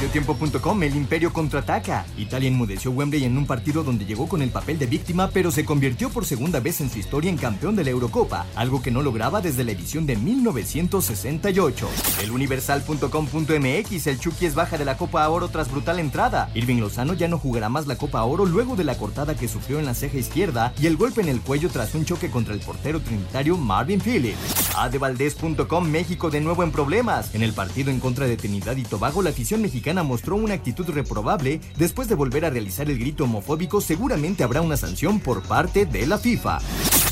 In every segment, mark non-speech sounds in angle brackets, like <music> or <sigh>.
Mediotiempo.com, el imperio contraataca. Italia enmudeció Wembley en un partido donde llegó con el papel de víctima, pero se convirtió por segunda vez en su historia en campeón de la Eurocopa, algo que no lograba desde la edición de 1968. El universal.com.mx, el Chucky es baja de la Copa Oro tras brutal entrada. Irving Lozano ya no jugará más la Copa Oro luego de la cortada que sufrió en la ceja izquierda y el golpe en el cuello tras un choque contra el portero trinitario Marvin Phillips. Adevaldez.com, México de nuevo en problemas. En el partido en contra de Trinidad y Tobago, la afición mexicana mostró una actitud reprobable después de volver a realizar el grito homofóbico, seguramente habrá una sanción por parte de la FIFA.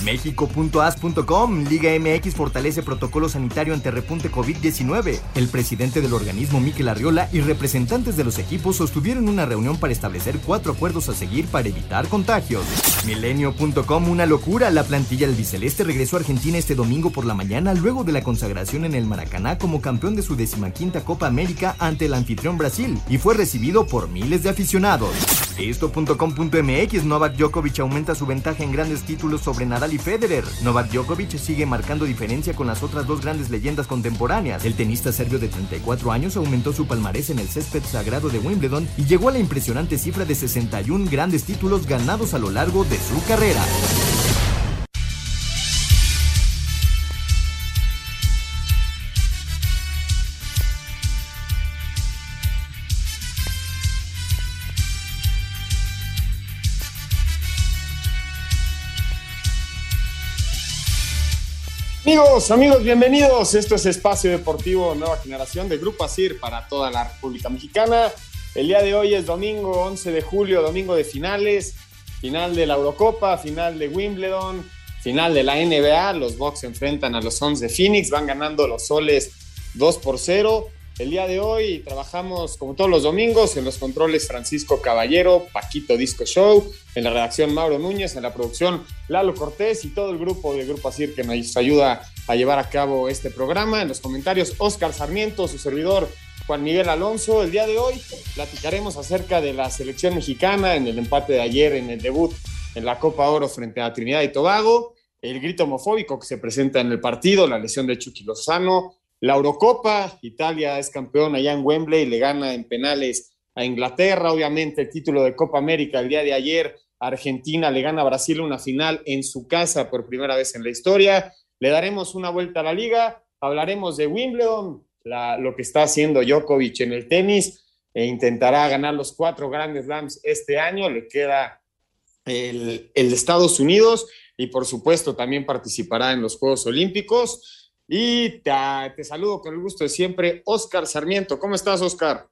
México.as.com Liga MX fortalece protocolo sanitario ante repunte COVID-19. El presidente del organismo, Miquel Arriola, y representantes de los equipos sostuvieron una reunión para establecer cuatro acuerdos a seguir para evitar contagios. Milenio.com Una locura. La plantilla del biceleste regresó a Argentina este domingo por la mañana luego de la consagración en el Maracaná como campeón de su decimaquinta Copa América ante el anfitrión Brasil y fue recibido por miles de aficionados. Esto.com.mx Novak Djokovic aumenta su ventaja en grandes títulos sobre Nadal y Federer. Novak Djokovic sigue marcando diferencia con las otras dos grandes leyendas contemporáneas. El tenista serbio de 34 años aumentó su palmarés en el césped sagrado de Wimbledon y llegó a la impresionante cifra de 61 grandes títulos ganados a lo largo de su carrera. Amigos, amigos, bienvenidos. Esto es Espacio Deportivo Nueva Generación de Grupo ASIR para toda la República Mexicana. El día de hoy es domingo 11 de julio, domingo de finales, final de la Eurocopa, final de Wimbledon, final de la NBA. Los Bucks se enfrentan a los Suns de Phoenix, van ganando los soles 2 por 0. El día de hoy trabajamos como todos los domingos en los controles Francisco Caballero, Paquito Disco Show, en la redacción Mauro Núñez, en la producción Lalo Cortés y todo el grupo de Grupo Asir que nos ayuda a llevar a cabo este programa. En los comentarios Oscar Sarmiento, su servidor Juan Miguel Alonso. El día de hoy platicaremos acerca de la selección mexicana en el empate de ayer en el debut en la Copa Oro frente a Trinidad y Tobago, el grito homofóbico que se presenta en el partido, la lesión de Chucky Lozano, la Eurocopa, Italia es campeón allá en Wembley, le gana en penales a Inglaterra, obviamente el título de Copa América el día de ayer, Argentina le gana a Brasil una final en su casa por primera vez en la historia, le daremos una vuelta a la liga, hablaremos de Wimbledon, lo que está haciendo Djokovic en el tenis, e intentará ganar los cuatro grandes slams este año, le queda el, el Estados Unidos y por supuesto también participará en los Juegos Olímpicos. Y te, saludo con el gusto de siempre, Oscar Sarmiento. ¿Cómo estás, Oscar?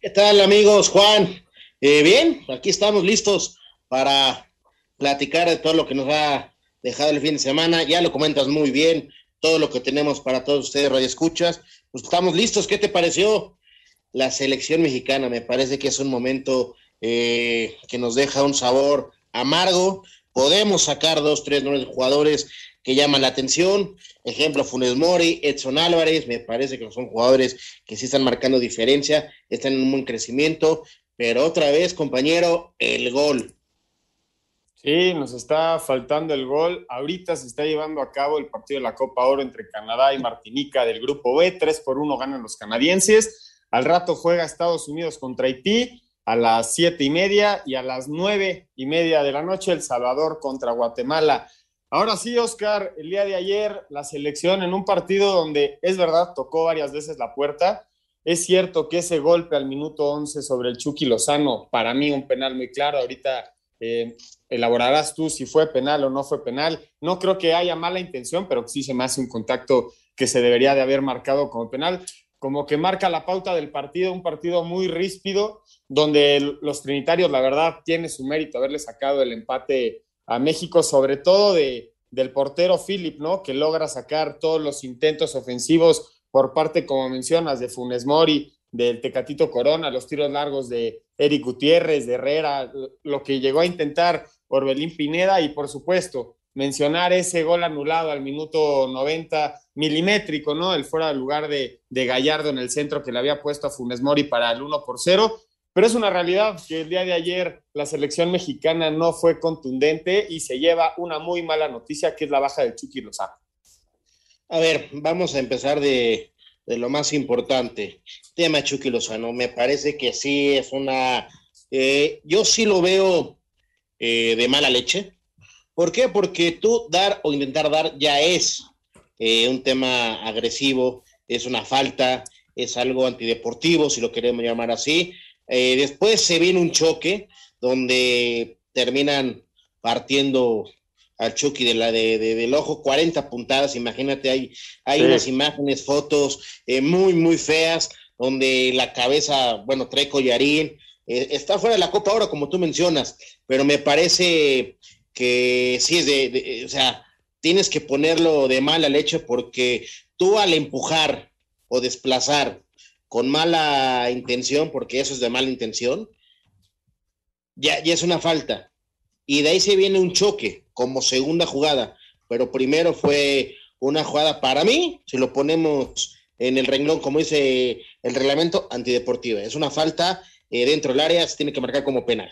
¿Qué tal, amigos? Juan, eh, bien, aquí estamos listos para platicar de todo lo que nos ha dejado el fin de semana. Ya lo comentas muy bien, todo lo que tenemos para todos ustedes, Radio Escuchas. Pues estamos listos. ¿Qué te pareció la selección mexicana? Me parece que es un momento eh, que nos deja un sabor amargo. Podemos sacar dos, tres nuevos jugadores que llaman la atención. Ejemplo, Funes Mori, Edson Álvarez, me parece que son jugadores que sí están marcando diferencia, están en un buen crecimiento, pero otra vez, compañero, el gol. Sí, nos está faltando el gol. Ahorita se está llevando a cabo el partido de la Copa Oro entre Canadá y Martinica del Grupo B. 3 por 1 ganan los canadienses. Al rato juega Estados Unidos contra Haití a las siete y media y a las nueve y media de la noche El Salvador contra Guatemala. Ahora sí, Oscar, el día de ayer la selección en un partido donde es verdad, tocó varias veces la puerta. Es cierto que ese golpe al minuto 11 sobre el Chucky Lozano, para mí un penal muy claro, ahorita eh, elaborarás tú si fue penal o no fue penal. No creo que haya mala intención, pero sí se me hace un contacto que se debería de haber marcado como penal. Como que marca la pauta del partido, un partido muy ríspido, donde los trinitarios, la verdad, tiene su mérito haberle sacado el empate a México, sobre todo de, del portero Philip, ¿no? Que logra sacar todos los intentos ofensivos por parte, como mencionas, de Funes Mori, del Tecatito Corona, los tiros largos de Eric Gutiérrez, de Herrera, lo que llegó a intentar Orbelín Pineda y por supuesto mencionar ese gol anulado al minuto 90 milimétrico, ¿no? El fuera del lugar de, de Gallardo en el centro que le había puesto a Funes Mori para el 1 por 0. Pero es una realidad que el día de ayer la selección mexicana no fue contundente y se lleva una muy mala noticia que es la baja de Chucky Lozano. A ver, vamos a empezar de, de lo más importante. Tema Chucky Lozano, me parece que sí es una... Eh, yo sí lo veo eh, de mala leche. ¿Por qué? Porque tú dar o intentar dar ya es eh, un tema agresivo, es una falta, es algo antideportivo, si lo queremos llamar así. Después se viene un choque donde terminan partiendo al Chucky de la, de, del ojo, 40 puntadas, imagínate, hay, hay unas imágenes, fotos eh, muy, muy feas, donde la cabeza, bueno, trae collarín, eh, está fuera de la Copa ahora, como tú mencionas, pero me parece que sí es de, o sea, tienes que ponerlo de mala leche porque tú al empujar o desplazar con mala intención, porque eso es de mala intención, ya, ya es una falta. Y de ahí se viene un choque como segunda jugada, pero primero fue una jugada para mí, si lo ponemos en el renglón, como dice el reglamento, antideportiva. Es una falta eh, dentro del área, se tiene que marcar como penal.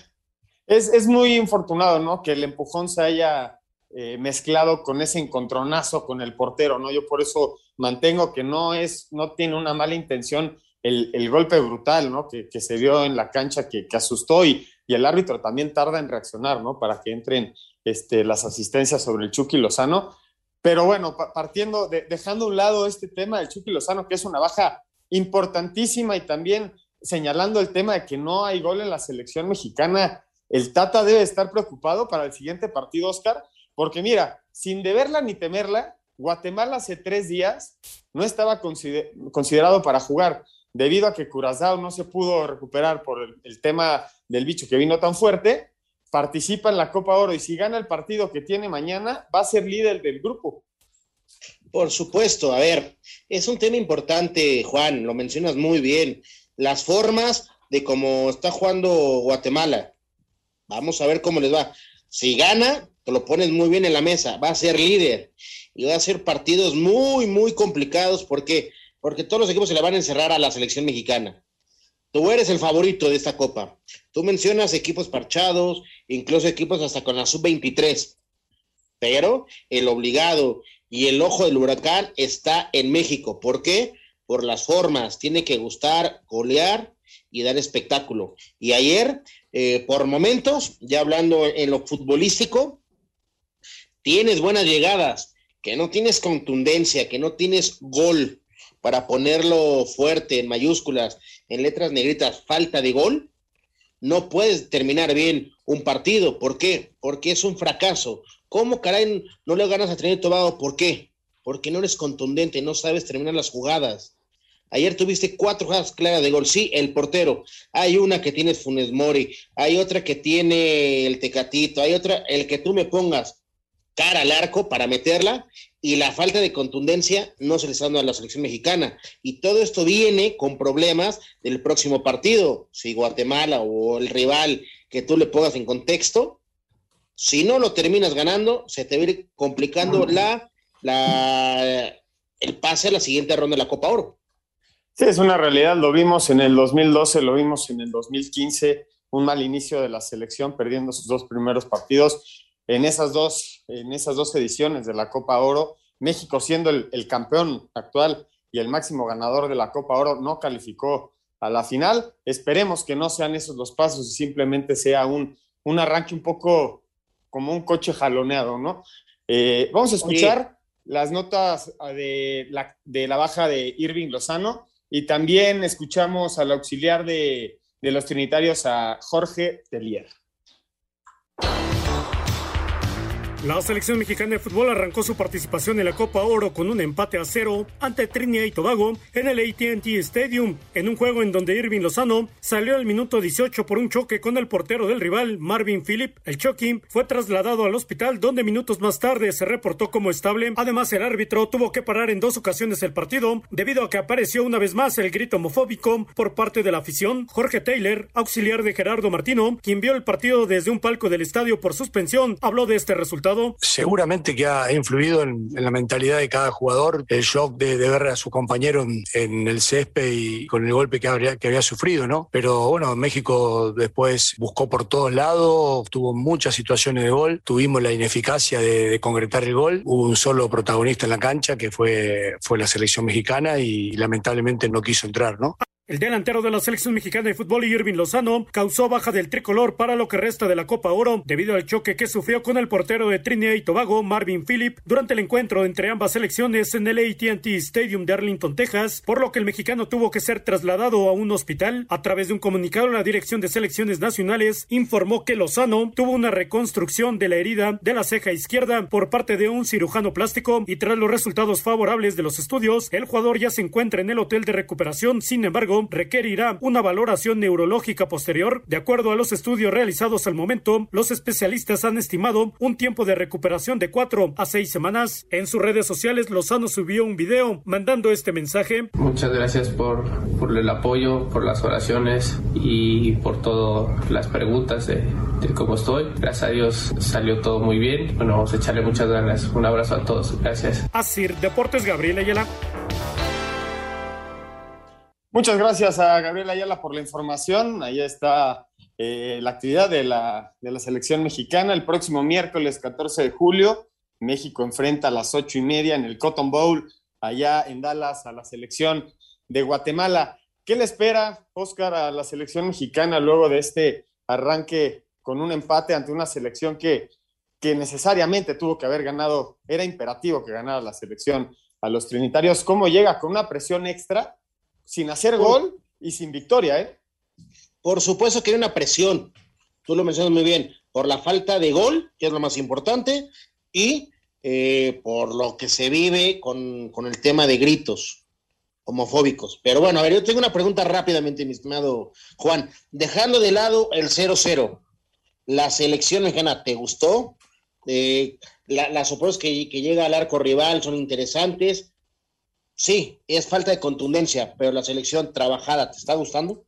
Es, muy infortunado, ¿no? Que el empujón se haya eh, mezclado con ese encontronazo con el portero, ¿no? Yo por eso mantengo que no es, no tiene una mala intención el, golpe brutal, ¿no? Que, se dio en la cancha, que, que asustó y, y, el árbitro también tarda en reaccionar, ¿no? Para que entren este, las asistencias sobre el Chucky Lozano. Pero bueno, partiendo, dejando a un lado este tema del Chucky Lozano, que es una baja importantísima y también señalando el tema de que no hay gol en la selección mexicana, el Tata debe estar preocupado para el siguiente partido, Oscar, porque mira, sin deberla ni temerla, Guatemala hace tres días no estaba considerado para jugar debido a que Curazao no se pudo recuperar por el tema del bicho que vino tan fuerte participa en la Copa Oro y si gana el partido que tiene mañana, va a ser líder del grupo. Por supuesto, a ver, es un tema importante, Juan, lo mencionas muy bien. Las formas de cómo está jugando Guatemala. Vamos a ver cómo les va. Si gana, te lo pones muy bien en la mesa, va a ser líder y va a ser partidos muy, muy complicados. ¿Por qué? Porque todos los equipos se le van a encerrar a la selección mexicana. Tú eres el favorito de esta copa. Tú mencionas equipos parchados, incluso equipos hasta con la sub-23. Pero el obligado y el ojo del huracán está en México. ¿Por qué? Por las formas. Tiene que gustar, golear y dar espectáculo. Y ayer, eh, por momentos, ya hablando en lo futbolístico, tienes buenas llegadas, que no tienes contundencia, que no tienes gol para ponerlo fuerte en mayúsculas, en letras negritas, falta de gol, no puedes terminar bien un partido. ¿Por qué? Porque es un fracaso. ¿Cómo caray no le ganas a Trinidad Tobago? ¿Por qué? Porque no eres contundente, no sabes terminar las jugadas. Ayer tuviste cuatro jugadas claras de gol. Sí, el portero. Hay una que tiene Funes Mori, hay otra que tiene el Tecatito, hay otra, el que tú me pongas cara al arco para meterla y la falta de contundencia no se le está dando a la selección mexicana. Y todo esto viene con problemas del próximo partido. Si Guatemala o el rival que tú le pongas en contexto, si no lo terminas ganando, se te va complicando la, la, el pase a la siguiente ronda de la Copa Oro. Sí, es una realidad. Lo vimos en el 2012, lo vimos en el 2015, un mal inicio de la selección, perdiendo sus dos primeros partidos en esas dos, en esas dos ediciones de la Copa Oro, México siendo el, campeón actual y el máximo ganador de la Copa Oro, no calificó a la final. Esperemos que no sean esos los pasos y simplemente sea un, un arranque un poco como un coche jaloneado, ¿no? Eh, vamos a escuchar las notas de la, de la baja de Irving Lozano y también escuchamos al auxiliar de, de los trinitarios a Jorge Telier. La selección mexicana de fútbol arrancó su participación en la Copa Oro con un empate a cero ante Trinidad y Tobago en el AT&T Stadium, en un juego en donde Irving Lozano salió al minuto 18 por un choque con el portero del rival, Marvin Phillip. El choque fue trasladado al hospital donde minutos más tarde se reportó como estable. Además, el árbitro tuvo que parar en dos ocasiones el partido debido a que apareció una vez más el grito homofóbico por parte de la afición. Jorge Taylor, auxiliar de Gerardo Martino, quien vio el partido desde un palco del estadio por suspensión, habló de este resultado Seguramente que ha influido en, la mentalidad de cada jugador el shock de, ver a su compañero en, el césped y con el golpe que había, sufrido, ¿no? Pero bueno, México después buscó por todos lados, tuvo muchas situaciones de gol, tuvimos la ineficacia de, de concretar el gol, hubo un solo protagonista en la cancha que fue, fue la selección mexicana y lamentablemente no quiso entrar, ¿no? El delantero de la selección mexicana de fútbol, Irving Lozano, causó baja del tricolor para lo que resta de la Copa Oro debido al choque que sufrió con el portero de Trinidad y Tobago, Marvin Phillip, durante el encuentro entre ambas selecciones en el AT&T Stadium de Arlington, Texas, por lo que el mexicano tuvo que ser trasladado a un hospital. A través de un comunicado, la Dirección de Selecciones Nacionales informó que Lozano tuvo una reconstrucción de la herida de la ceja izquierda por parte de un cirujano plástico y tras los resultados favorables de los estudios, el jugador ya se encuentra en el hotel de recuperación. Sin embargo, requerirá una valoración neurológica posterior. De acuerdo a los estudios realizados al momento, los especialistas han estimado un tiempo de recuperación de cuatro a seis semanas. En sus redes sociales, Lozano subió un video mandando este mensaje. Muchas gracias por, por el apoyo, por las oraciones y por todas las preguntas de, de cómo estoy. Gracias a Dios salió todo muy bien. Bueno, vamos a echarle muchas ganas. Un abrazo a todos. Gracias. Así, Deportes Gabriel Ayala. Muchas gracias a Gabriel Ayala por la información. Ahí está eh, la actividad de la, de la, selección mexicana. El próximo miércoles 14 de julio, México enfrenta a las ocho y media en el Cotton Bowl, allá en Dallas, a la selección de Guatemala. ¿Qué le espera, Oscar, a la selección mexicana luego de este arranque con un empate ante una selección que, que necesariamente tuvo que haber ganado? Era imperativo que ganara la selección a los trinitarios. ¿Cómo llega con una presión extra? Sin hacer gol y sin victoria, ¿eh? Por supuesto que hay una presión, tú lo mencionas muy bien, por la falta de gol, que es lo más importante, y eh, por lo que se vive con, con, el tema de gritos homofóbicos. Pero bueno, a ver, yo tengo una pregunta rápidamente, mi estimado Juan. Dejando de lado el 0-0, ¿la selección mexicana te gustó? Eh, las opciones que, que llega al arco rival son interesantes sí, es falta de contundencia, pero la selección trabajada, ¿te está gustando?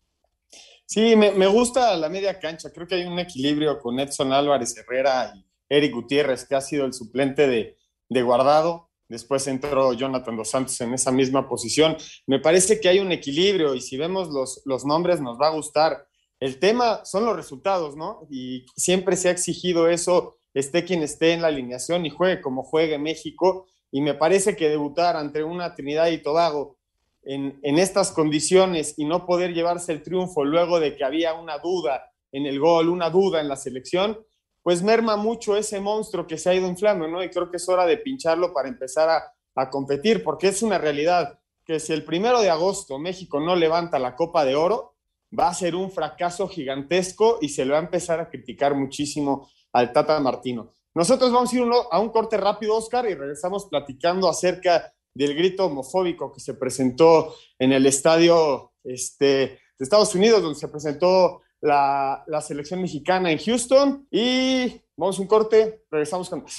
Sí, me, gusta la media cancha. Creo que hay un equilibrio con Edson Álvarez Herrera y Eric Gutiérrez, que ha sido el suplente de, de Guardado. Después entró Jonathan Dos Santos en esa misma posición. Me parece que hay un equilibrio y si vemos los, los nombres nos va a gustar. El tema son los resultados, ¿no? Y siempre se ha exigido eso, esté quien esté en la alineación y juegue como juegue México y me parece que debutar ante una Trinidad y Tobago en, estas condiciones y no poder llevarse el triunfo luego de que había una duda en el gol, una duda en la selección, pues merma mucho ese monstruo que se ha ido inflando, ¿no? Y creo que es hora de pincharlo para empezar a, a competir, porque es una realidad que si el primero de agosto México no levanta la Copa de Oro, va a ser un fracaso gigantesco y se va a empezar a criticar muchísimo al Tata Martino. Nosotros vamos a ir a un corte rápido, Oscar, y regresamos platicando acerca del grito homofóbico que se presentó en el estadio este, de Estados Unidos, donde se presentó la, la selección mexicana en Houston. Y vamos a un corte, regresamos con más.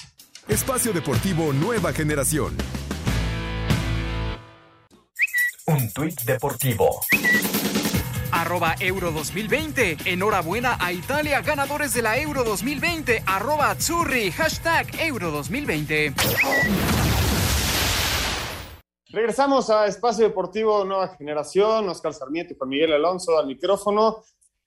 Espacio Deportivo Nueva Generación. Un tuit deportivo arroba Euro 2020. Enhorabuena a Italia, ganadores de la Euro 2020, arroba Azzurri, hashtag Euro 2020. Regresamos a Espacio Deportivo Nueva Generación, Oscar Sarmiento y Juan Miguel Alonso al micrófono.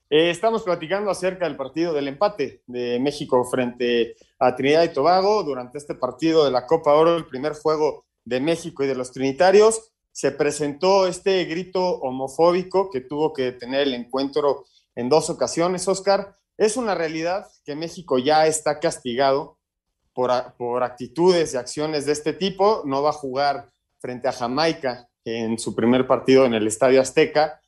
Eh, estamos platicando acerca del partido del empate de México frente a Trinidad y Tobago durante este partido de la Copa Oro, el primer juego de México y de los Trinitarios se presentó este grito homofóbico que tuvo que tener el encuentro en dos ocasiones, Oscar. Es una realidad que México ya está castigado por, por actitudes y acciones de este tipo. No va a jugar frente a Jamaica en su primer partido en el Estadio Azteca,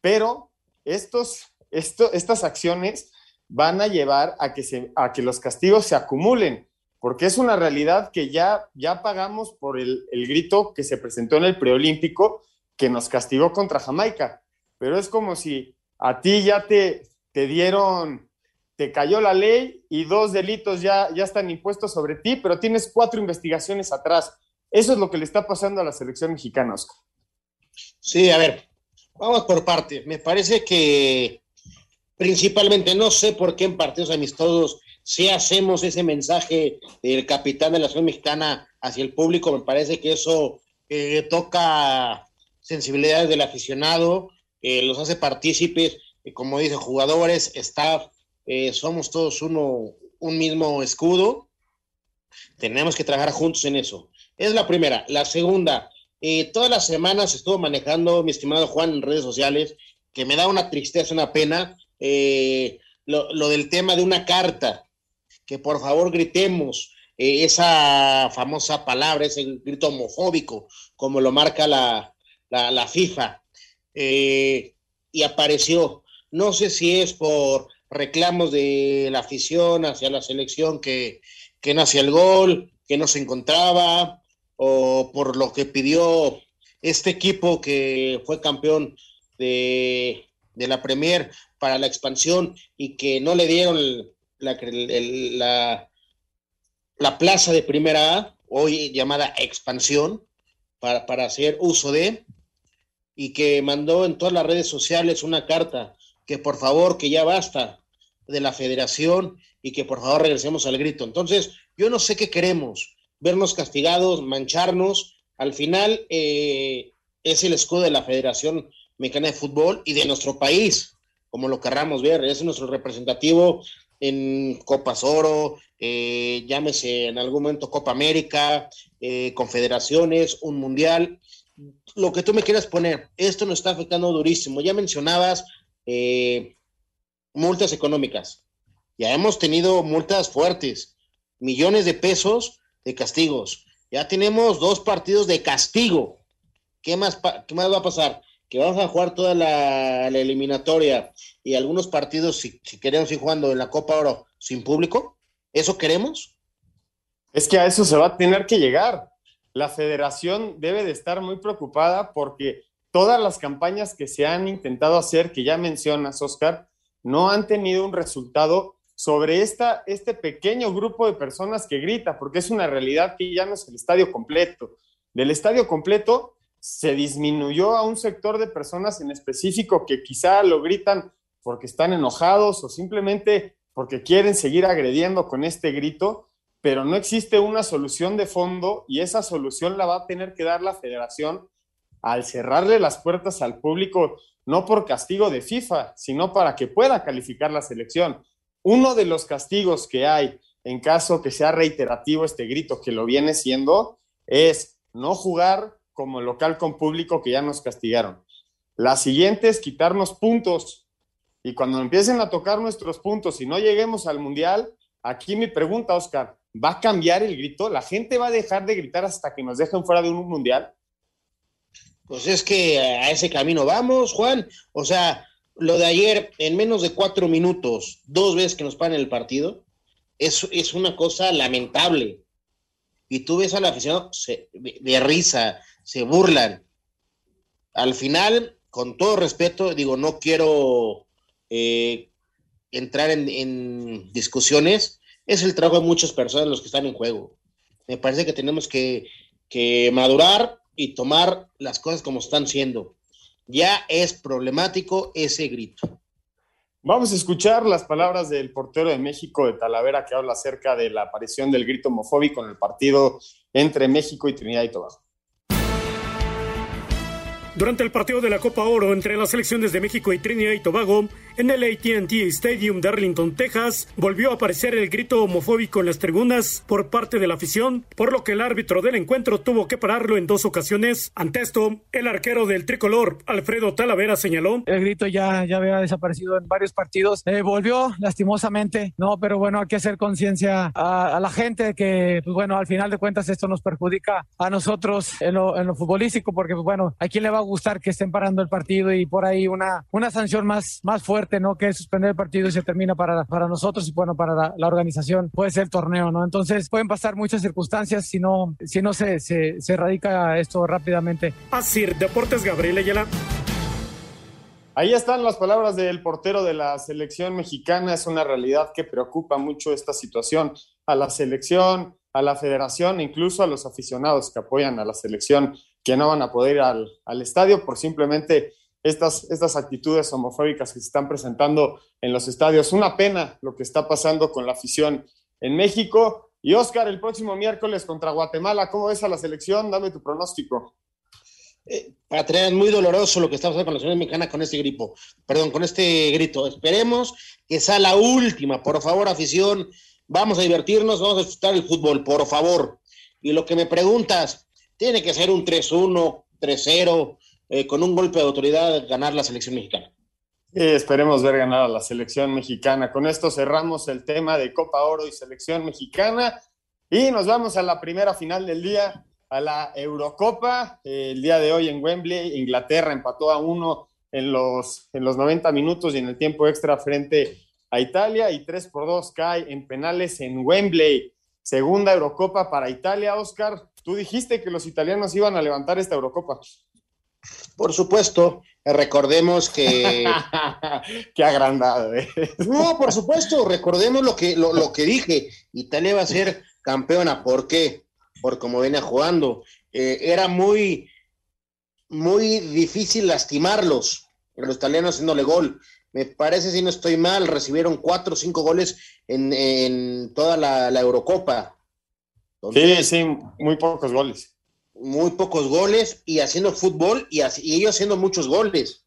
pero estos, esto, estas acciones van a llevar a que, se, a que los castigos se acumulen porque es una realidad que ya, ya pagamos por el, el grito que se presentó en el preolímpico que nos castigó contra Jamaica. Pero es como si a ti ya te, te dieron, te cayó la ley y dos delitos ya, ya están impuestos sobre ti, pero tienes cuatro investigaciones atrás. Eso es lo que le está pasando a la selección mexicana, Oscar. Sí, a ver, vamos por parte. Me parece que principalmente, no sé por qué en partidos amistosos si hacemos ese mensaje del capitán de la selección mexicana hacia el público, me parece que eso eh, toca sensibilidades del aficionado, eh, los hace partícipes, eh, como dicen, jugadores, staff, somos todos uno, un mismo escudo. Tenemos que trabajar juntos en eso. Es la primera. La segunda, todas las semanas estuvo manejando mi estimado Juan en redes sociales, que me da una tristeza, una pena, lo, del tema de una carta, que por favor gritemos eh, esa famosa palabra, ese grito homofóbico, como lo marca la, la, FIFA. Eh, y apareció, no sé si es por reclamos de la afición hacia la selección que, que no hacía el gol, que no se encontraba, o por lo que pidió este equipo que fue campeón de, de la Premier para la expansión y que no le dieron el, la, la, plaza de primera A, hoy llamada expansión, para, para hacer uso de, y que mandó en todas las redes sociales una carta que por favor, que ya basta de la federación y que por favor regresemos al grito. Entonces, yo no sé qué queremos, vernos castigados, mancharnos. Al final eh, es el escudo de la Federación Mexicana de Fútbol y de nuestro país, como lo querramos ver, es nuestro representativo en Copas Oro, eh, llámese en algún momento Copa América, eh, confederaciones, un mundial, lo que tú me quieras poner, esto nos está afectando durísimo. Ya mencionabas eh, multas económicas. Ya hemos tenido multas fuertes, millones de pesos de castigos. Ya tenemos dos partidos de castigo. ¿Qué más, qué más va a pasar? Que vamos a jugar toda la, la eliminatoria y algunos partidos, si, queremos ir jugando en la Copa Oro sin público. ¿Eso queremos? Es que a eso se va a tener que llegar. La federación debe de estar muy preocupada porque todas las campañas que se han intentado hacer, que ya mencionas, Oscar, no han tenido un resultado sobre esta, este pequeño grupo de personas que grita, porque es una realidad que ya no es el estadio completo. Del estadio completo se disminuyó a un sector de personas en específico que quizá lo gritan porque están enojados o simplemente porque quieren seguir agrediendo con este grito, pero no existe una solución de fondo y esa solución la va a tener que dar la federación al cerrarle las puertas al público, no por castigo de FIFA, sino para que pueda calificar la selección. Uno de los castigos que hay en caso que sea reiterativo este grito, que lo viene siendo, es no jugar como local con público que ya nos castigaron. La siguiente es quitarnos puntos. Y cuando empiecen a tocar nuestros puntos y no lleguemos al Mundial, aquí mi pregunta, Oscar, ¿va a cambiar el grito? ¿La gente va a dejar de gritar hasta que nos dejen fuera de un Mundial? Pues es que a ese camino vamos, Juan. O sea, lo de ayer, en menos de cuatro minutos, dos veces que nos paran el partido, es, es una cosa lamentable. Y tú ves a la afición se, de, risa, se burlan. Al final, con todo respeto, digo, no quiero eh, entrar en, discusiones, es el trabajo de muchas personas los que están en juego. Me parece que tenemos que, que madurar, y tomar las cosas como están siendo. Ya es problemático ese grito. Vamos a escuchar las palabras del portero de México de Talavera que habla acerca de la aparición del grito homofóbico en el partido entre México y Trinidad y Tobago. Durante el partido de la Copa Oro entre las selecciones de México y Trinidad y Tobago, en el ATT Stadium de Arlington, Texas, volvió a aparecer el grito homofóbico en las tribunas por parte de la afición, por lo que el árbitro del encuentro tuvo que pararlo en dos ocasiones. Ante esto, el arquero del tricolor, Alfredo Talavera, señaló. El grito ya, ya había desaparecido en varios partidos. Eh, volvió, lastimosamente, no, pero bueno, hay que hacer conciencia a, a, la gente que, pues bueno, al final de cuentas esto nos perjudica a nosotros en lo, en lo futbolístico, porque, pues bueno, ¿a quién le va a gustar que estén parando el partido y por ahí una, una sanción más, más fuerte, ¿no? Que es suspender el partido y se termina para, para nosotros y bueno, para la, la organización, puede ser el torneo, ¿no? Entonces pueden pasar muchas circunstancias si no, si no se, se, se erradica esto rápidamente. Así, Deportes Gabriel Ayala. Ahí están las palabras del portero de la selección mexicana. Es una realidad que preocupa mucho esta situación a la selección, a la federación, incluso a los aficionados que apoyan a la selección, que no van a poder ir al, al estadio por simplemente estas, estas actitudes homofóbicas que se están presentando en los estadios. Una pena lo que está pasando con la afición en México. Y Oscar, el próximo miércoles contra Guatemala, ¿cómo ves a la selección? Dame tu pronóstico. Eh, es muy doloroso lo que está pasando con la selección mexicana con este gripo, perdón, con este grito. Esperemos que sea la última, por favor, afición. Vamos a divertirnos, vamos a disfrutar el fútbol, por favor. Y lo que me preguntas, tiene que ser un 3-1, 3-0, eh, con un golpe de autoridad ganar la selección mexicana. Sí, esperemos ver ganar a la selección mexicana. Con esto cerramos el tema de Copa Oro y selección mexicana y nos vamos a la primera final del día, a la Eurocopa. Eh, el día de hoy en Wembley, Inglaterra empató a uno en los, en los 90 minutos y en el tiempo extra frente a Italia y 3 por 2 cae en penales en Wembley. Segunda Eurocopa para Italia, Oscar. Tú dijiste que los italianos iban a levantar esta Eurocopa. Por supuesto, recordemos que... <laughs> Qué agrandado. ¿eh? No, por supuesto, recordemos lo que, lo, lo, que dije. Italia va a ser campeona. ¿Por qué? Por cómo venía jugando. Eh, era muy, muy difícil lastimarlos, los italianos haciéndole gol. Me parece, si no estoy mal, recibieron cuatro o cinco goles en, en toda la, la Eurocopa. Entonces, sí, sí, muy pocos goles muy pocos goles y haciendo fútbol y, así, y ellos haciendo muchos goles.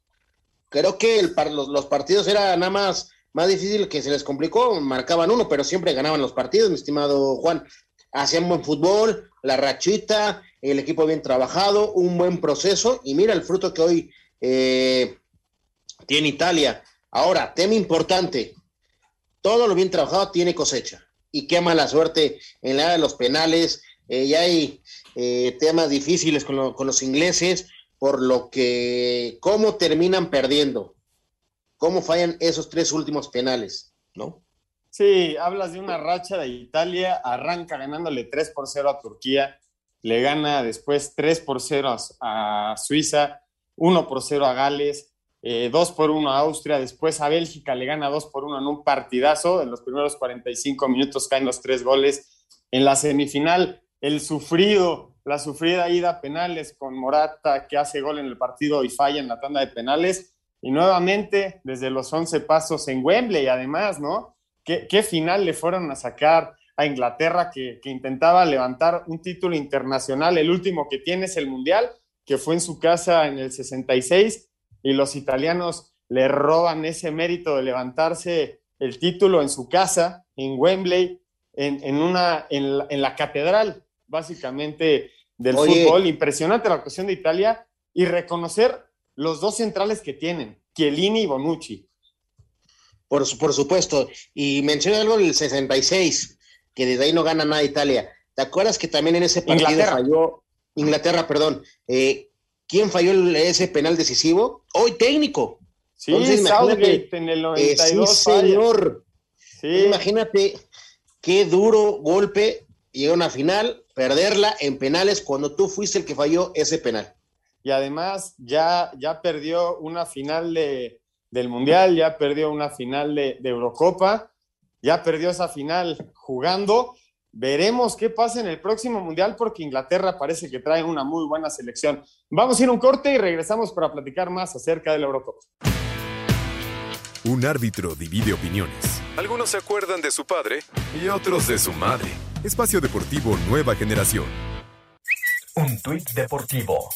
Creo que el, los, los, partidos era nada más, más difícil que se les complicó, marcaban uno, pero siempre ganaban los partidos, mi estimado Juan. Hacían buen fútbol, la rachita, el equipo bien trabajado, un buen proceso y mira el fruto que hoy eh, tiene Italia. Ahora, tema importante, todo lo bien trabajado tiene cosecha y qué mala suerte en la de los penales, eh, ya hay eh, temas difíciles con, los ingleses, por lo que, ¿cómo terminan perdiendo? ¿Cómo fallan esos tres últimos penales? ¿No? Sí, hablas de una racha de Italia, arranca ganándole 3 por 0 a Turquía, le gana después 3 por 0 a, a Suiza, 1 por 0 a Gales, eh, 2 por 1 a Austria, después a Bélgica le gana 2 por 1 en un partidazo, en los primeros 45 minutos caen los tres goles, en la semifinal el sufrido, la sufrida ida a penales con Morata que hace gol en el partido y falla en la tanda de penales. Y nuevamente desde los 11 pasos en Wembley, además, ¿no? ¿Qué, qué final le fueron a sacar a Inglaterra que, que, intentaba levantar un título internacional? El último que tiene es el Mundial, que fue en su casa en el 66, y los italianos le roban ese mérito de levantarse el título en su casa, en Wembley, en, en una, en la, en la catedral básicamente del Oye. fútbol. Impresionante la actuación de Italia y reconocer los dos centrales que tienen, Chiellini y Bonucci. Por, por supuesto. Y menciona algo del 66, que desde ahí no gana nada Italia. ¿Te acuerdas que también en ese partido Inglaterra. falló Inglaterra, perdón? Eh, ¿Quién falló ese penal decisivo? Hoy técnico. Sí, Entonces, Southgate en el 92. Eh, sí, señor. Sí. Imagínate qué duro golpe llega a una final, perderla en penales cuando tú fuiste el que falló ese penal. Y además ya, ya perdió una final de, del Mundial, ya perdió una final de, de, Eurocopa, ya perdió esa final jugando. Veremos qué pasa en el próximo Mundial porque Inglaterra parece que trae una muy buena selección. Vamos a ir a un corte y regresamos para platicar más acerca de la Eurocopa. Un árbitro divide opiniones. Algunos se acuerdan de su padre y otros de su madre. Espacio Deportivo Nueva Generación. Un tuit deportivo.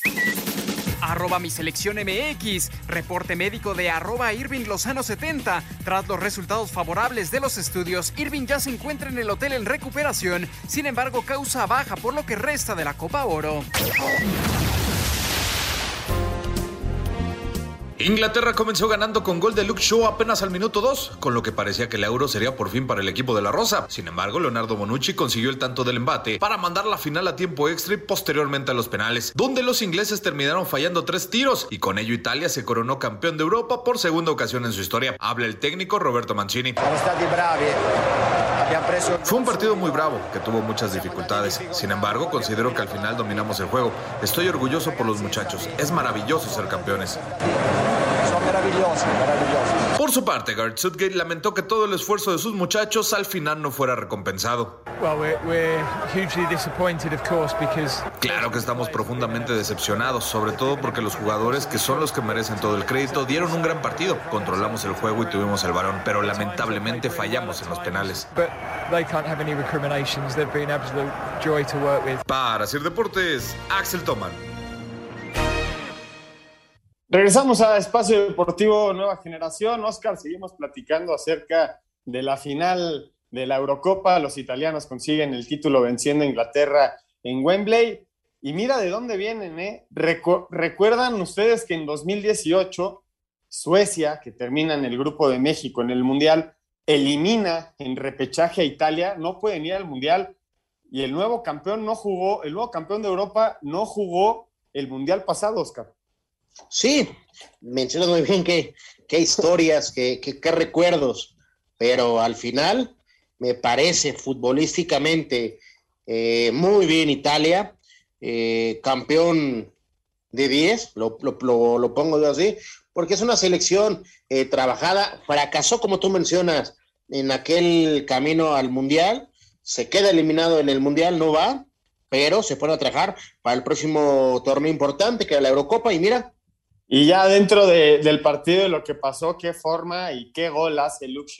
Arroba mi selección MX. Reporte médico de arroba Irving Lozano 70. Tras los resultados favorables de los estudios, Irving ya se encuentra en el hotel en recuperación. Sin embargo, causa baja por lo que resta de la Copa Oro. Inglaterra comenzó ganando con gol de Luke Shaw apenas al minuto 2, con lo que parecía que el euro sería por fin para el equipo de la Rosa. Sin embargo, Leonardo Bonucci consiguió el tanto del embate para mandar la final a tiempo extra y posteriormente a los penales, donde los ingleses terminaron fallando tres tiros y con ello Italia se coronó campeón de Europa por segunda ocasión en su historia. Habla el técnico Roberto Mancini. Fue un partido muy bravo, que tuvo muchas dificultades. Sin embargo, considero que al final dominamos el juego. Estoy orgulloso por los muchachos. Es maravilloso ser campeones. Son maravillosos, maravillosos. Por su parte, Garth Southgate lamentó que todo el esfuerzo de sus muchachos al final no fuera recompensado. Claro que estamos profundamente decepcionados, sobre todo porque los jugadores, que son los que merecen todo el crédito, dieron un gran partido. Controlamos el juego y tuvimos el balón, pero lamentablemente fallamos en los penales. Para hacer deportes, Axel Toman. Regresamos a Espacio Deportivo Nueva Generación. Oscar, seguimos platicando acerca de la final de la Eurocopa. Los italianos consiguen el título venciendo a Inglaterra en Wembley. Y mira de dónde vienen, ¿eh? ¿Recuerdan ustedes que en 2018 Suecia, que termina en el grupo de México en el Mundial, elimina en repechaje a Italia, no pueden ir al Mundial y el nuevo campeón no jugó, el nuevo campeón de Europa no jugó el Mundial pasado, Oscar. Sí, mencionas muy bien qué, historias, qué, qué, recuerdos, pero al final me parece futbolísticamente eh, muy bien Italia, eh, campeón de 10, lo, lo, pongo yo así, porque es una selección eh, trabajada, fracasó como tú mencionas en aquel camino al Mundial, se queda eliminado en el Mundial, no va, pero se pone a trabajar para el próximo torneo importante que es la Eurocopa y mira, y ya dentro del partido lo que pasó, qué forma y qué gol hace Luke.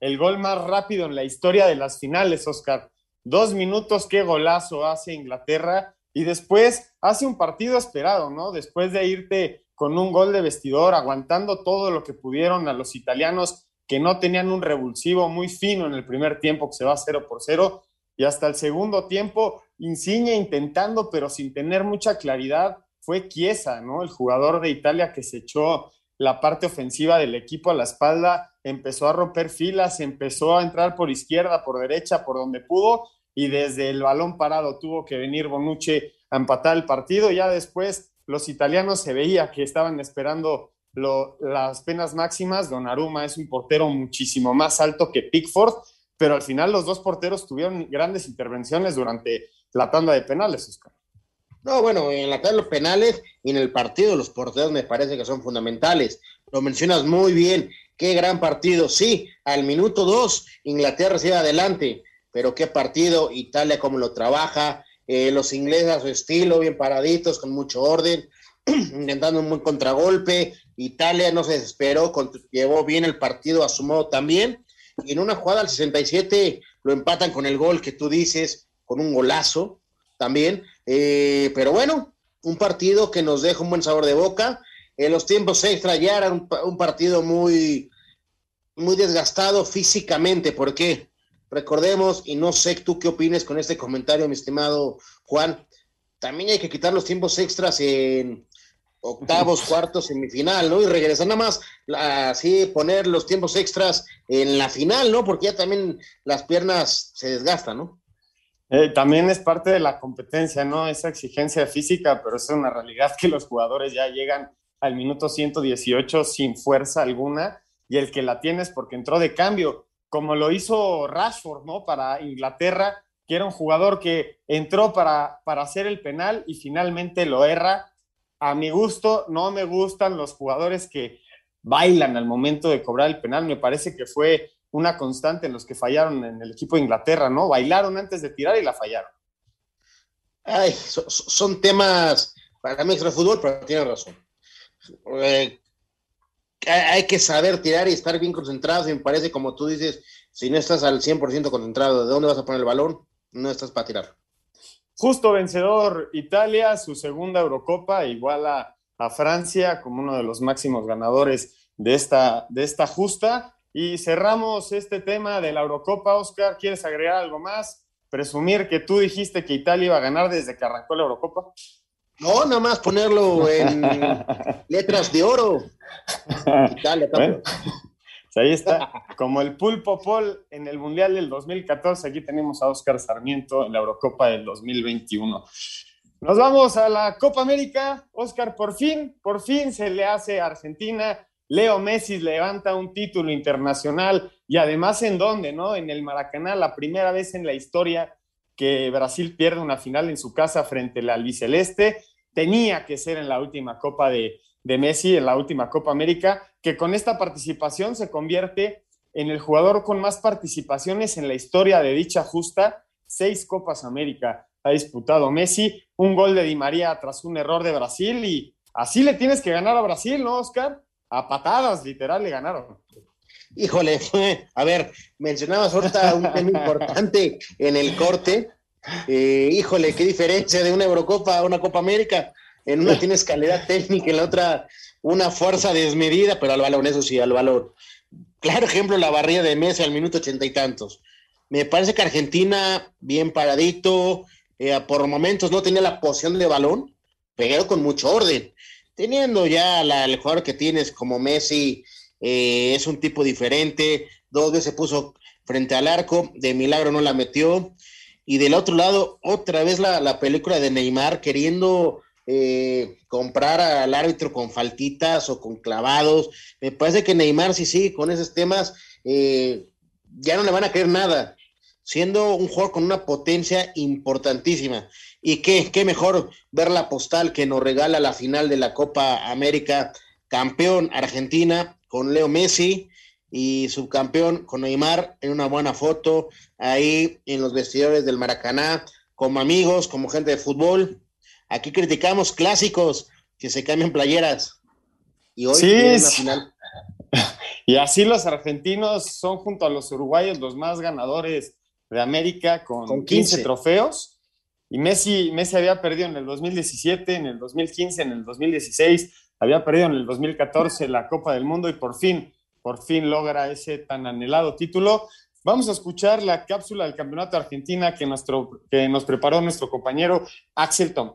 El gol más rápido en la historia de las finales, Oscar. Dos minutos, qué golazo hace Inglaterra. Y después hace un partido esperado, ¿no? Después de irte con un gol de vestidor, aguantando todo lo que pudieron a los italianos que no tenían un revulsivo muy fino en el primer tiempo, que se va 0 por 0. Y hasta el segundo tiempo, Insigne intentando, pero sin tener mucha claridad fue Chiesa, ¿no? El jugador de Italia que se echó la parte ofensiva del equipo a la espalda, empezó a romper filas, empezó a entrar por izquierda, por derecha, por donde pudo, y desde el balón parado tuvo que venir Bonucci a empatar el partido. Ya después los italianos se veía que estaban esperando las penas máximas. Donnarumma es un portero muchísimo más alto que Pickford, pero al final los dos porteros tuvieron grandes intervenciones durante la tanda de penales, Oscar. No, bueno, en la tabla de los penales y en el partido los porteros me parece que son fundamentales. Lo mencionas muy bien. Qué gran partido. Sí, al minuto dos Inglaterra se adelante, pero qué partido. Italia cómo lo trabaja. Eh, los ingleses a su estilo, bien paraditos, con mucho orden, <clears throat> intentando un buen contragolpe. Italia no se desesperó, llevó bien el partido a su modo también. Y en una jugada al 67 lo empatan con el gol que tú dices, con un golazo también. Eh, pero bueno, un partido que nos deja un buen sabor de boca. En los tiempos extra ya era un, partido muy, muy desgastado físicamente, porque recordemos, y no sé tú qué opines con este comentario, mi estimado Juan, también hay que quitar los tiempos extras en octavos, <laughs> cuartos, semifinal, ¿no? Y regresar nada más, así poner los tiempos extras en la final, ¿no? Porque ya también las piernas se desgastan, ¿no? Eh, también es parte de la competencia, ¿no? Esa exigencia física, pero es una realidad que los jugadores ya llegan al minuto 118 sin fuerza alguna y el que la tiene es porque entró de cambio, como lo hizo Rashford, ¿no? Para Inglaterra, que era un jugador que entró para, para hacer el penal y finalmente lo erra. A mi gusto, no me gustan los jugadores que bailan al momento de cobrar el penal. Me parece que fue una constante en los que fallaron en el equipo de Inglaterra, ¿no? Bailaron antes de tirar y la fallaron. Ay, son temas para mí extra fútbol, pero tiene razón. Eh, hay que saber tirar y estar bien concentrados. Y me parece, como tú dices, si no estás al 100% concentrado, ¿de dónde vas a poner el balón? No estás para tirar. Justo vencedor Italia, su segunda Eurocopa, igual a, Francia como uno de los máximos ganadores de esta, de esta justa. Y cerramos este tema de la Eurocopa. Oscar, ¿quieres agregar algo más? Presumir que tú dijiste que Italia iba a ganar desde que arrancó la Eurocopa. No, nada más ponerlo en <laughs> letras de oro. Dale, bueno, pues ahí está, como el pulpo Paul en el Mundial del 2014, aquí tenemos a Oscar Sarmiento en la Eurocopa del 2021. Nos vamos a la Copa América. Oscar, por fin, por fin se le hace a Argentina. Leo Messi levanta un título internacional y además en dónde, ¿no? En el Maracaná, la primera vez en la historia que Brasil pierde una final en su casa frente al albiceleste. Tenía que ser en la última Copa de, de Messi, en la última Copa América, que con esta participación se convierte en el jugador con más participaciones en la historia de dicha justa, seis Copas América ha disputado Messi, un gol de Di María tras un error de Brasil y así le tienes que ganar a Brasil, ¿no, Oscar? A patadas, literal, le ganaron. Híjole, <laughs> a ver, mencionabas ahorita un <laughs> tema importante en el corte. Eh, híjole, qué diferencia de una Eurocopa a una Copa América. En una tienes calidad técnica, en la otra una fuerza desmedida, pero al balón, eso sí, al valor. Claro ejemplo, la barrida de Messi al minuto ochenta y tantos. Me parece que Argentina, bien paradito, eh, por momentos no tenía la posición de balón, pero con mucho orden. Teniendo ya la, el jugador que tienes como Messi, eh, es un tipo diferente, dos veces se puso frente al arco, de milagro no la metió. Y del otro lado, otra vez la, película de Neymar queriendo eh, comprar al árbitro con faltitas o con clavados. Me parece que Neymar, si sigue con esos temas, ya no le van a querer nada siendo un jugador con una potencia importantísima. Y qué, qué mejor ver la postal que nos regala la final de la Copa América, campeón Argentina con Leo Messi y subcampeón con Neymar en una buena foto ahí en los vestidores del Maracaná, como amigos, como gente de fútbol. Aquí criticamos clásicos que se cambian playeras. Y hoy sí, final. <laughs> Y así los argentinos son junto a los uruguayos los más ganadores de América con, 15. trofeos. Y Messi, Messi había perdido en el 2017, en el 2015, en el 2016, había perdido en el 2014 la Copa del Mundo y por fin, por fin logra ese tan anhelado título. Vamos a escuchar la cápsula del Campeonato Argentina que, nuestro, que nos preparó nuestro compañero Axel Tom.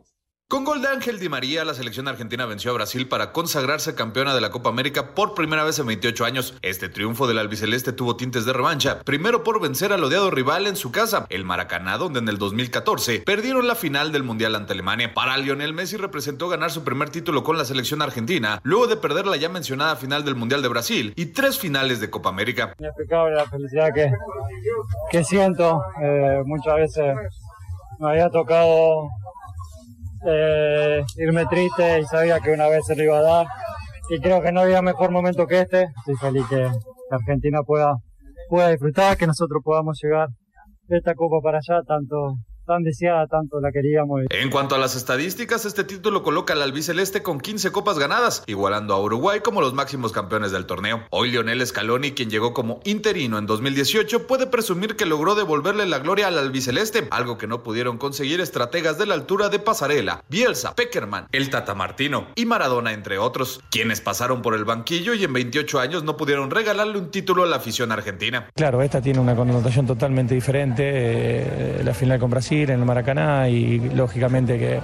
Con gol de Ángel Di María, la selección argentina venció a Brasil para consagrarse campeona de la Copa América por primera vez en 28 años. Este triunfo del albiceleste tuvo tintes de revancha, primero por vencer al odiado rival en su casa, el Maracaná, donde en el 2014 perdieron la final del Mundial ante Alemania. Para Lionel Messi representó ganar su primer título con la selección argentina, luego de perder la ya mencionada final del Mundial de Brasil y tres finales de Copa América. Inexplicable la felicidad que, que siento. Eh, muchas veces me había tocado eh, irme triste y sabía que una vez se lo iba a dar. Y creo que no había mejor momento que este. Estoy feliz que Argentina pueda, pueda disfrutar, que nosotros podamos llegar de esta copa para allá, tanto tan deseada, tanto la queríamos. En cuanto a las estadísticas, este título coloca al albiceleste con 15 copas ganadas, igualando a Uruguay como los máximos campeones del torneo. Hoy Lionel Scaloni, quien llegó como interino en 2018, puede presumir que logró devolverle la gloria al albiceleste, algo que no pudieron conseguir estrategas de la altura de Pasarela, Bielsa, Peckerman, el Tata Martino y Maradona, entre otros, quienes pasaron por el banquillo y en 28 años no pudieron regalarle un título a la afición argentina. Claro, esta tiene una connotación totalmente diferente, eh, la final con Brasil en el Maracaná y lógicamente que,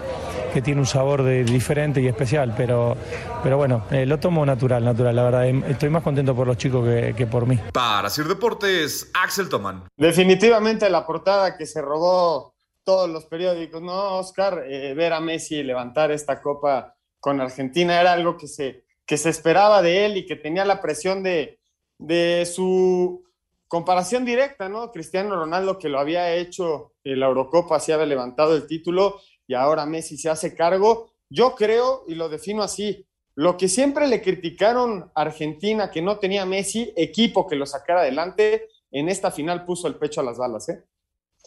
tiene un sabor de, diferente y especial, pero, pero bueno, eh, lo tomo natural, natural, la verdad. Em, estoy más contento por los chicos que, por mí. Para Sir Deportes, Axel Toman. Definitivamente la portada que se robó todos los periódicos, ¿no, Oscar? Eh, ver a Messi levantar esta copa con Argentina era algo que se, que se esperaba de él y que tenía la presión de, de su comparación directa, ¿no? Cristiano Ronaldo que lo había hecho la Eurocopa, así había levantado el título y ahora Messi se hace cargo. Yo creo, y lo defino así, lo que siempre le criticaron a Argentina que no tenía Messi, equipo que lo sacara adelante, en esta final puso el pecho a las balas, ¿eh?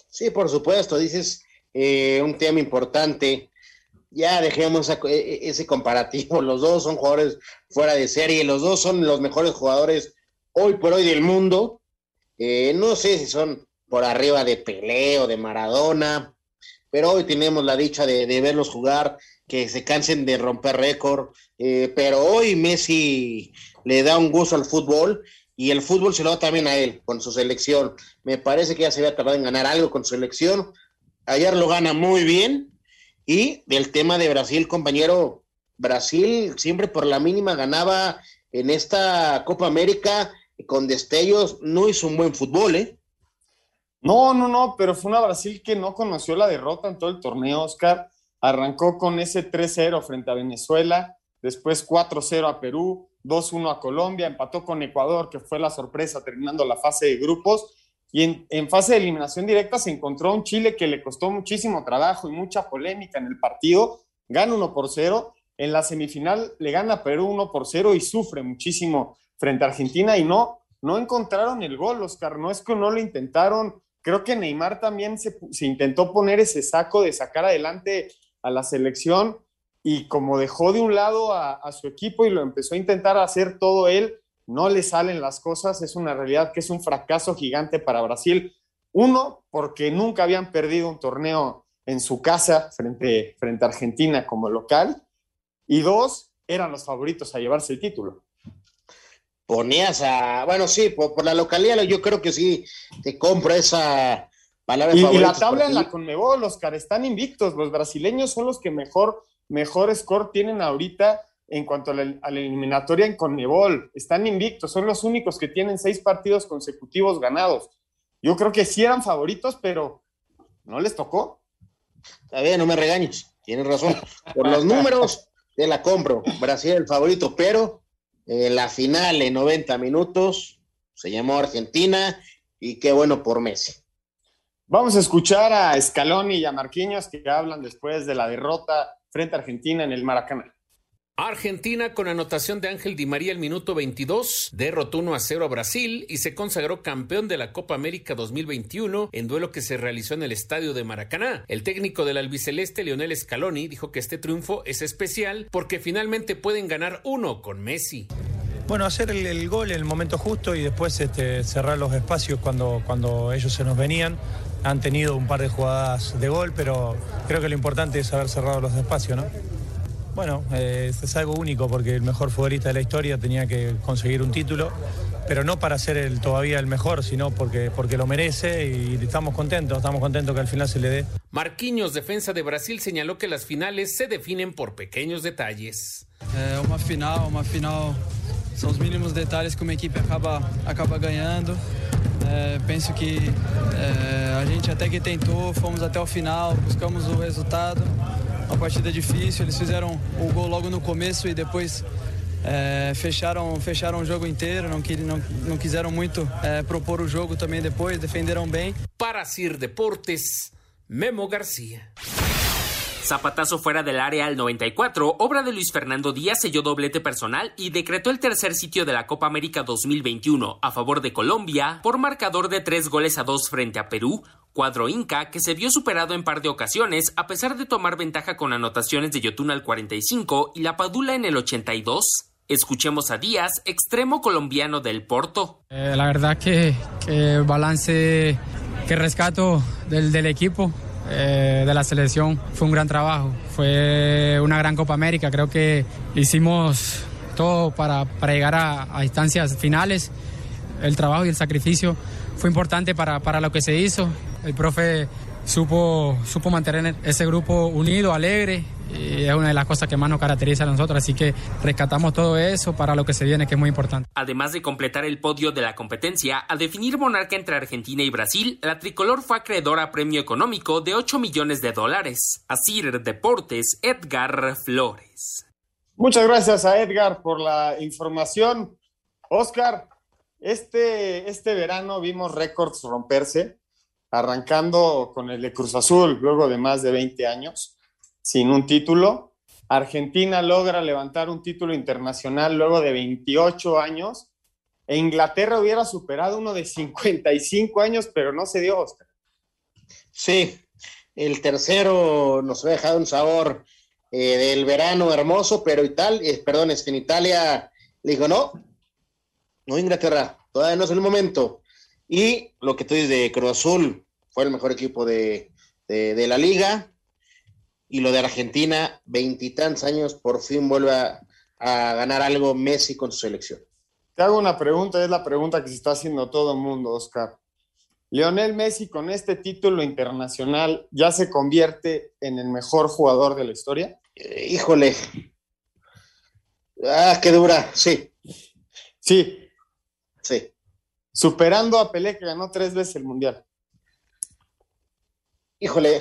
Sí, por supuesto, dices eh, un tema importante. Ya dejemos e, e, ese comparativo. <laughs> Los dos son jugadores fuera de serie, los dos son los mejores jugadores hoy por hoy del mundo eh, no sé si son por arriba de Pelé o de Maradona, pero hoy tenemos la dicha de, verlos jugar, que se cansen de romper récord, eh, pero hoy Messi le da un gusto al fútbol y el fútbol se lo da también a él con su selección. Me parece que ya se había tardado en ganar algo con su selección. Ayer lo gana muy bien Y del tema de Brasil, compañero, Brasil siempre por la mínima ganaba en esta Copa América con destellos, no hizo un buen fútbol, ¿eh? No, no, no, pero fue una Brasil que no conoció la derrota en todo el torneo, Oscar. Arrancó con ese 3-0 frente a Venezuela, después 4-0 a Perú, 2-1 a Colombia, empató con Ecuador, que fue la sorpresa terminando la fase de grupos, y en, fase de eliminación directa se encontró un Chile que le costó muchísimo trabajo y mucha polémica en el partido, gana 1 por 0, en la semifinal le gana Perú 1 por 0 y sufre muchísimo frente a Argentina. Y no, no encontraron el gol, Oscar, no es que no lo intentaron, creo que Neymar también se, se intentó poner ese saco de sacar adelante a la selección y como dejó de un lado a, su equipo y lo empezó a intentar hacer todo él, no le salen las cosas, es una realidad que es un fracaso gigante para Brasil. Uno, porque nunca habían perdido un torneo en su casa frente, frente a Argentina como local. Y dos, eran los favoritos a llevarse el título. Ponías a, bueno, sí, por, por la localidad yo creo que sí, te compro esa palabra. Y, y la tabla en la Conmebol, Oscar, están invictos. Los brasileños son los que mejor mejor score tienen ahorita en cuanto a la, a la, eliminatoria en Conmebol. Están invictos, son los únicos que tienen seis partidos consecutivos ganados. Yo creo que sí eran favoritos, pero no les tocó. Está bien, no me regañes, tienes razón. Por los números, te la compro. Brasil el favorito, pero la final en 90 minutos se llamó Argentina y qué bueno por Messi. Vamos a escuchar a Scaloni y a Marquinhos que hablan después de la derrota frente a Argentina en el Maracaná. Argentina con anotación de Ángel Di María el minuto 22 derrotó 1 a 0 a Brasil y se consagró campeón de la Copa América 2021 en duelo que se realizó en el estadio de Maracaná. El técnico del albiceleste Lionel Scaloni dijo que este triunfo es especial porque finalmente pueden ganar uno con Messi. Bueno, hacer el, gol en el momento justo y después este, cerrar los espacios cuando, cuando ellos se nos venían. Han tenido un par de jugadas de gol, pero creo que lo importante es haber cerrado los espacios, ¿no? Bueno, eh, es algo único porque el mejor futbolista de la historia tenía que conseguir un título, pero no para ser el, todavía el mejor, sino porque, porque lo merece y estamos contentos, estamos contentos que al final se le dé. Marquinhos, defensa de Brasil, señaló que las finales se definen por pequeños detalles. É uma final, uma final são os mínimos detalhes que uma equipe acaba, acaba ganhando. É, penso que é, a gente até que tentou, fomos até o final, buscamos o resultado. Uma partida difícil, eles fizeram o gol logo no começo e depois é, fecharam, fecharam o jogo inteiro, não, não, não quiseram muito é, propor o jogo também depois, defenderam bem. Para Cir Deportes, Memo García. Zapatazo fuera del área al 94, obra de Luis Fernando Díaz selló doblete personal y decretó el tercer sitio de la Copa América 2021 a favor de Colombia por marcador de tres goles a dos frente a Perú, cuadro Inca que se vio superado en par de ocasiones a pesar de tomar ventaja con anotaciones de Yotun al 45 y la Padula en el 82. Escuchemos a Díaz, extremo colombiano del Porto. Eh, la verdad que, balance que rescato del equipo, eh, de la selección fue un gran trabajo, fue una gran Copa América, creo que hicimos todo para, para llegar a, a, instancias finales, el trabajo y el sacrificio fue importante para, para lo que se hizo, el profe supo, supo mantener ese grupo unido, alegre, y es una de las cosas que más nos caracteriza a nosotros, así que rescatamos todo eso para lo que se viene, que es muy importante. Además de completar el podio de la competencia, al definir monarca entre Argentina y Brasil, la tricolor fue acreedora a premio económico de 8 millones de dólares. Asir Deportes, Edgar Flores. Muchas gracias a Edgar por la información. Oscar, este, este verano vimos récords romperse, arrancando con el de Cruz Azul, luego de más de 20 años sin un título. Argentina logra levantar un título internacional luego de 28 años. E Inglaterra hubiera superado uno de 55 años, pero no se dio, Oscar. Sí, el tercero nos ha dejado un sabor eh, del verano hermoso, pero Italia, eh, perdón, es que en Italia le dijo, no, no Inglaterra, todavía no es el momento. Y lo que tú dices de Cruz Azul, fue el mejor equipo de, de la liga, y lo de Argentina, veintitantos años, por fin vuelve a, a, ganar algo Messi con su selección. Te hago una pregunta, es la pregunta que se está haciendo todo el mundo, Oscar. Lionel Messi con este título internacional ya se convierte en el mejor jugador de la historia. Eh, híjole. Ah, qué dura, sí. Sí. Sí. Superando a Pelé que ganó tres veces el Mundial. Híjole.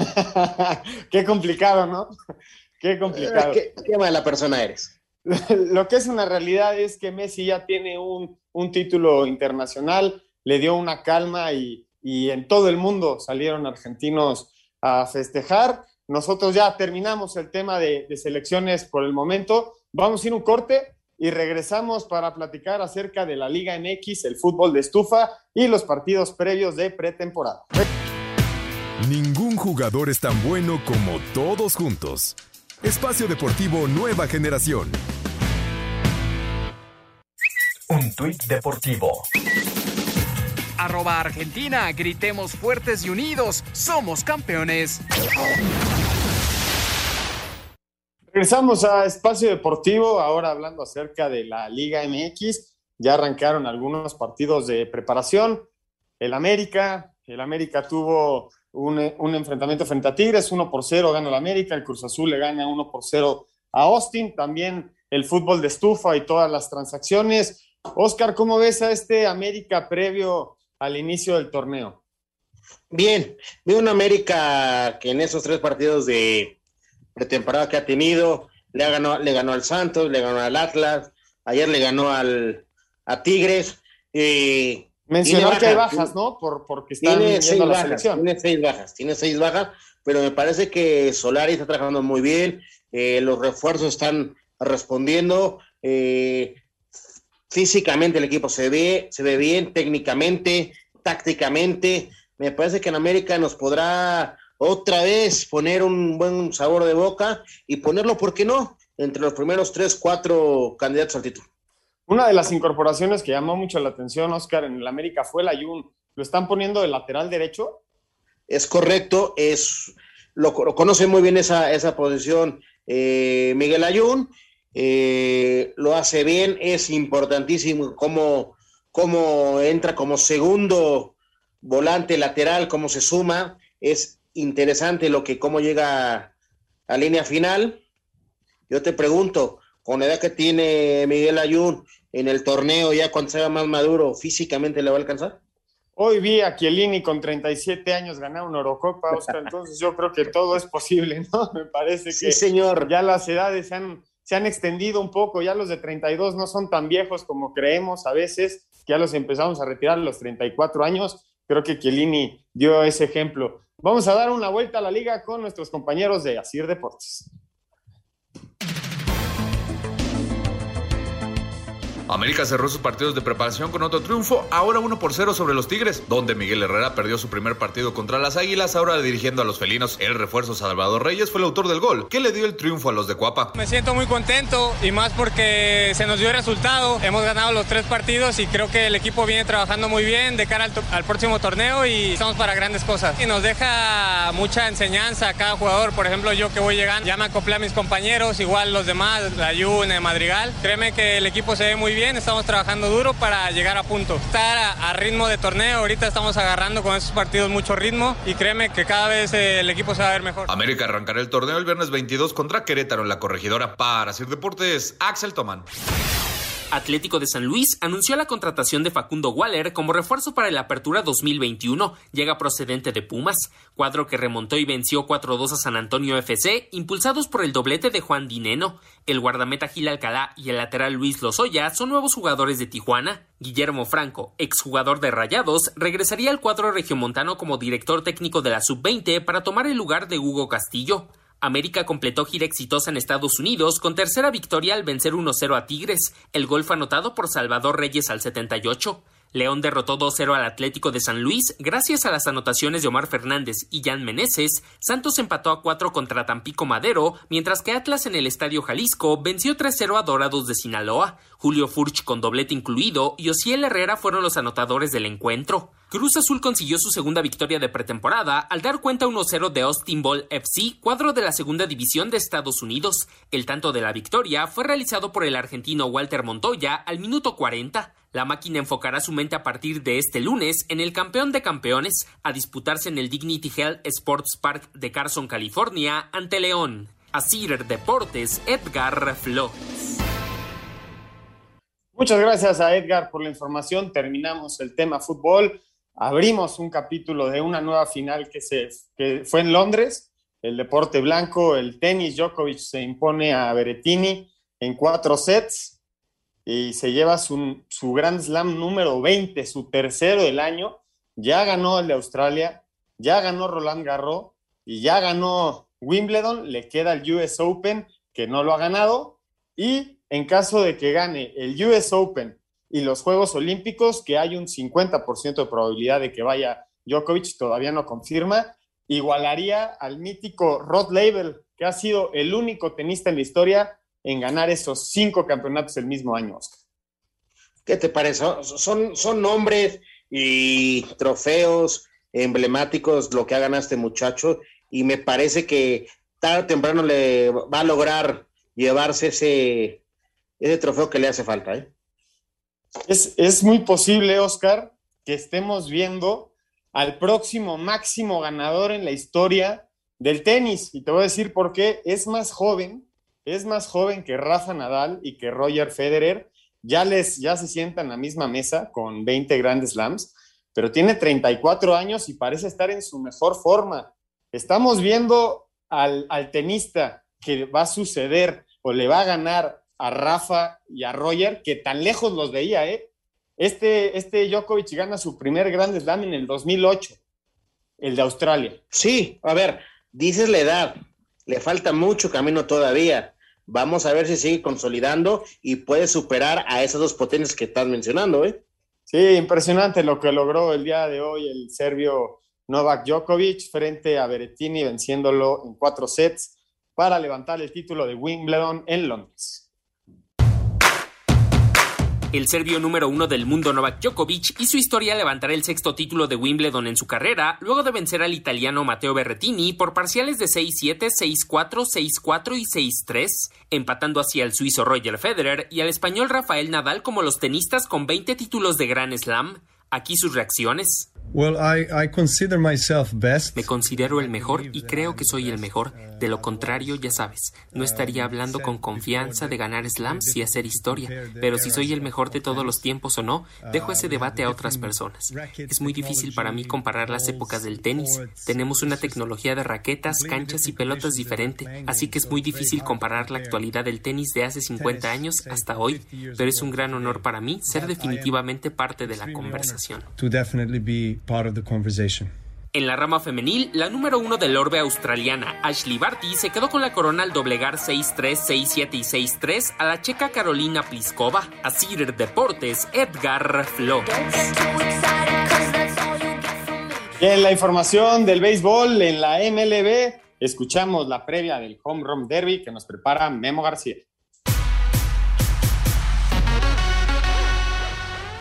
<laughs> qué complicado, ¿no? <laughs> Qué complicado. ¿Qué, qué mala persona eres? <laughs> Lo que es una realidad es que Messi ya tiene un, un título internacional, le dio una calma y, y en todo el mundo salieron argentinos a festejar. Nosotros ya terminamos el tema de, de, selecciones por el momento. Vamos a ir un corte y regresamos para platicar acerca de la Liga MX, el fútbol de estufa y los partidos previos de pretemporada. Ningún jugador es tan bueno como todos juntos. Espacio Deportivo Nueva Generación. Un tuit deportivo. Arroba Argentina, gritemos fuertes y unidos, somos campeones. Regresamos a Espacio Deportivo, ahora hablando acerca de la Liga MX. Ya arrancaron algunos partidos de preparación. El América, el América tuvo un, un, enfrentamiento frente a Tigres, 1 por 0 gana el América, el Cruz Azul le gana 1 por 0 a Austin, también el fútbol de estufa y todas las transacciones. Oscar, ¿cómo ves a este América previo al inicio del torneo? Bien, veo una América que en esos tres partidos de pretemporada que ha tenido, le, ganado, le ganó al Santos, le ganó al Atlas, ayer le ganó al, a Tigres. Eh, Mencionar que hay bajas, ¿no? Por, porque están tiene seis, la bajas, selección. tiene seis bajas, tiene seis bajas, pero me parece que Solari está trabajando muy bien, eh, los refuerzos están respondiendo, eh, físicamente el equipo se ve, se ve bien, técnicamente, tácticamente, me parece que en América nos podrá otra vez poner un buen sabor de boca y ponerlo, ¿por qué no?, entre los primeros tres, cuatro candidatos al título. Una de las incorporaciones que llamó mucho la atención, Oscar, en el América fue el Ayun. ¿Lo están poniendo de lateral derecho? Es correcto, es, lo, conoce muy bien esa, esa posición eh, Miguel Ayun, eh, lo hace bien, es importantísimo cómo, cómo entra como segundo volante lateral, cómo se suma, es interesante lo que cómo llega a línea final. Yo te pregunto, con la edad que tiene Miguel Ayun en el torneo, ya cuando sea más maduro, ¿físicamente le va a alcanzar? Hoy vi a Chiellini con 37 años ganar una Eurocopa, Oscar, <laughs> entonces yo creo que todo es posible, ¿no? <laughs> Me parece que sí, señor. ya las edades se han, se han extendido un poco, ya los de 32 no son tan viejos como creemos a veces, ya los empezamos a retirar a los 34 años, creo que Chiellini dio ese ejemplo. Vamos a dar una vuelta a la liga con nuestros compañeros de Asir Deportes. América cerró sus partidos de preparación con otro triunfo, ahora 1 por 0 sobre los Tigres, donde Miguel Herrera perdió su primer partido contra las Águilas, ahora dirigiendo a los felinos. El refuerzo Salvador Reyes fue el autor del gol, que le dio el triunfo a los de Cuapa. Me siento muy contento y más porque se nos dio el resultado. Hemos ganado los tres partidos y creo que el equipo viene trabajando muy bien de cara al, al próximo torneo y estamos para grandes cosas. Y nos deja mucha enseñanza a cada jugador. Por ejemplo, yo que voy llegando, ya me acoplé a mis compañeros, igual los demás, la Yune, Madrigal. Créeme que el equipo se ve muy bien bien, estamos trabajando duro para llegar a punto. Estar a, ritmo de torneo, ahorita estamos agarrando con esos partidos mucho ritmo y créeme que cada vez eh, el equipo se va a ver mejor. América arrancará el torneo el viernes 22 contra Querétaro en la corregidora. Para Sir Deportes, Axel Tomán. Atlético de San Luis anunció la contratación de Facundo Waller como refuerzo para la apertura 2021. Llega procedente de Pumas, cuadro que remontó y venció 4-2 a San Antonio FC, impulsados por el doblete de Juan Dineno. El guardameta Gil Alcalá y el lateral Luis Lozoya son nuevos jugadores de Tijuana. Guillermo Franco, exjugador de Rayados, regresaría al cuadro regiomontano como director técnico de la Sub-20 para tomar el lugar de Hugo Castillo. América completó gira exitosa en Estados Unidos con tercera victoria al vencer 1-0 a Tigres. El gol fue anotado por Salvador Reyes al 78. León derrotó 2-0 al Atlético de San Luis gracias a las anotaciones de Omar Fernández y Jan Meneses. Santos empató a 4 contra Tampico Madero, mientras que Atlas en el Estadio Jalisco venció 3-0 a Dorados de Sinaloa. Julio Furch con doblete incluido y Osiel Herrera fueron los anotadores del encuentro. Cruz Azul consiguió su segunda victoria de pretemporada al dar cuenta 1-0 de Austin Ball FC, cuadro de la segunda división de Estados Unidos. El tanto de la victoria fue realizado por el argentino Walter Montoya al minuto 40. La máquina enfocará su mente a partir de este lunes en el campeón de campeones a disputarse en el Dignity Health Sports Park de Carson, California, ante León. Asir Deportes, Edgar Flores. Muchas gracias a Edgar por la información. Terminamos el tema fútbol. Abrimos un capítulo de una nueva final que, se, que fue en Londres. El deporte blanco, el tenis, Djokovic se impone a Berettini en cuatro sets y se lleva su, su Grand Slam número 20, su tercero del año. Ya ganó el de Australia, ya ganó Roland Garros y ya ganó Wimbledon. Le queda el US Open, que no lo ha ganado. Y en caso de que gane el US Open y los Juegos Olímpicos, que hay un 50% de probabilidad de que vaya Djokovic, todavía no confirma, igualaría al mítico Rod Laver, que ha sido el único tenista en la historia en ganar esos cinco campeonatos el mismo año, Oscar. ¿Qué te parece? Son, son nombres y trofeos emblemáticos lo que ha ganado este muchacho y me parece que tarde o temprano le va a lograr llevarse ese, ese trofeo que le hace falta. ¿eh? Es, es muy posible, Oscar, que estemos viendo al próximo máximo ganador en la historia del tenis. Y te voy a decir por qué. Es más joven, es más joven que Rafa Nadal y que Roger Federer. Ya, les, ya se sientan en la misma mesa con 20 grandes slams, pero tiene 34 años y parece estar en su mejor forma. Estamos viendo al, al tenista que va a suceder o le va a ganar a Rafa y a Roger, que tan lejos los veía, ¿eh? Este, este Djokovic gana su primer Grand Slam en el 2008, el de Australia. Sí, a ver, dices la edad, le falta mucho camino todavía. Vamos a ver si sigue consolidando y puede superar a esas dos potencias que estás mencionando, ¿eh? Sí, impresionante lo que logró el día de hoy el serbio Novak Djokovic frente a Berrettini, venciéndolo en cuatro sets para levantar el título de Wimbledon en Londres. El serbio número uno del mundo Novak Djokovic hizo historia levantar el sexto título de Wimbledon en su carrera, luego de vencer al italiano Matteo Berrettini por parciales de 6-7, 6-4, 6-4 y 6-3, empatando así al suizo Roger Federer y al español Rafael Nadal como los tenistas con 20 títulos de Grand Slam. Aquí sus reacciones. Me considero el mejor y creo que soy el mejor. De lo contrario, ya sabes, no estaría hablando con confianza de ganar slams y hacer historia. Pero si soy el mejor de todos los tiempos o no, dejo ese debate a otras personas. Es muy difícil para mí comparar las épocas del tenis. Tenemos una tecnología de raquetas, canchas y pelotas diferente, así que es muy difícil comparar la actualidad del tenis de hace 50 años hasta hoy. Pero es un gran honor para mí ser definitivamente parte de la conversación. En la rama femenil, la número uno del orbe australiana, Ashley Barty, se quedó con la corona al doblegar 6-3, 6-7 y 6-3 a la checa Carolina Pliskova. A Cider Deportes, Edgar Flores. en la información del béisbol en la MLB, escuchamos la previa del Home Run Derby que nos prepara Memo García.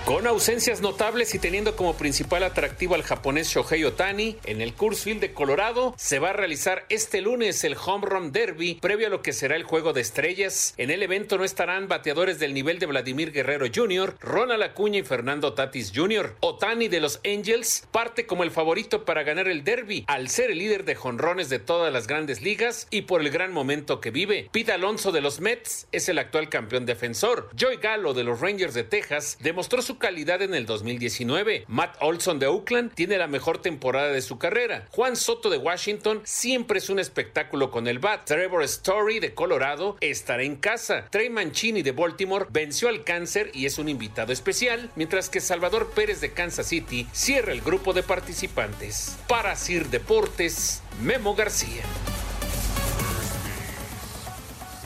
Con ausencias notables y teniendo como principal atractivo al japonés Shohei Otani, en el Coors Field de Colorado se va a realizar este lunes el Home Run Derby, previo a lo que será el Juego de Estrellas. En el evento no estarán bateadores del nivel de Vladimir Guerrero Jr., Ronald Acuña y Fernando Tatis Jr. Otani de los Angels parte como el favorito para ganar el Derby, al ser el líder de jonrones de todas las grandes ligas y por el gran momento que vive. Pete Alonso de los Mets es el actual campeón defensor. Joey Gallo de los Rangers de Texas demostró su calidad en el 2019. Matt Olson de Oakland tiene la mejor temporada de su carrera. Juan Soto de Washington siempre es un espectáculo con el bat. Trevor Story de Colorado estará en casa. Trey Mancini de Baltimore venció al cáncer y es un invitado especial, mientras que Salvador Pérez de Kansas City cierra el grupo de participantes. Para Sir Deportes, Memo García.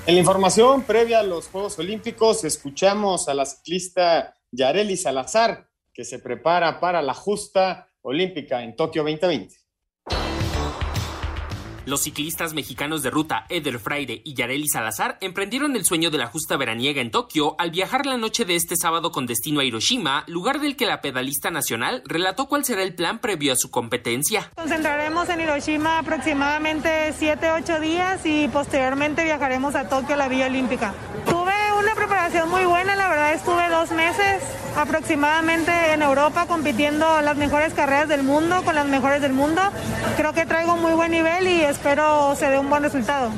En la información previa a los Juegos Olímpicos, escuchamos a la ciclista Yareli Salazar, que se prepara para la justa olímpica en Tokio 2020. Los ciclistas mexicanos de ruta Eder Fraire y Yareli Salazar emprendieron el sueño de la justa veraniega en Tokio al viajar la noche de este sábado con destino a Hiroshima, lugar del que la pedalista nacional relató cuál será el plan previo a su competencia. Concentraremos en Hiroshima aproximadamente 7-8 días y posteriormente viajaremos a Tokio, la Vía Olímpica. Preparación muy buena, la verdad estuve dos meses aproximadamente en Europa compitiendo las mejores carreras del mundo con las mejores del mundo. Creo que traigo muy buen nivel y espero se dé un buen resultado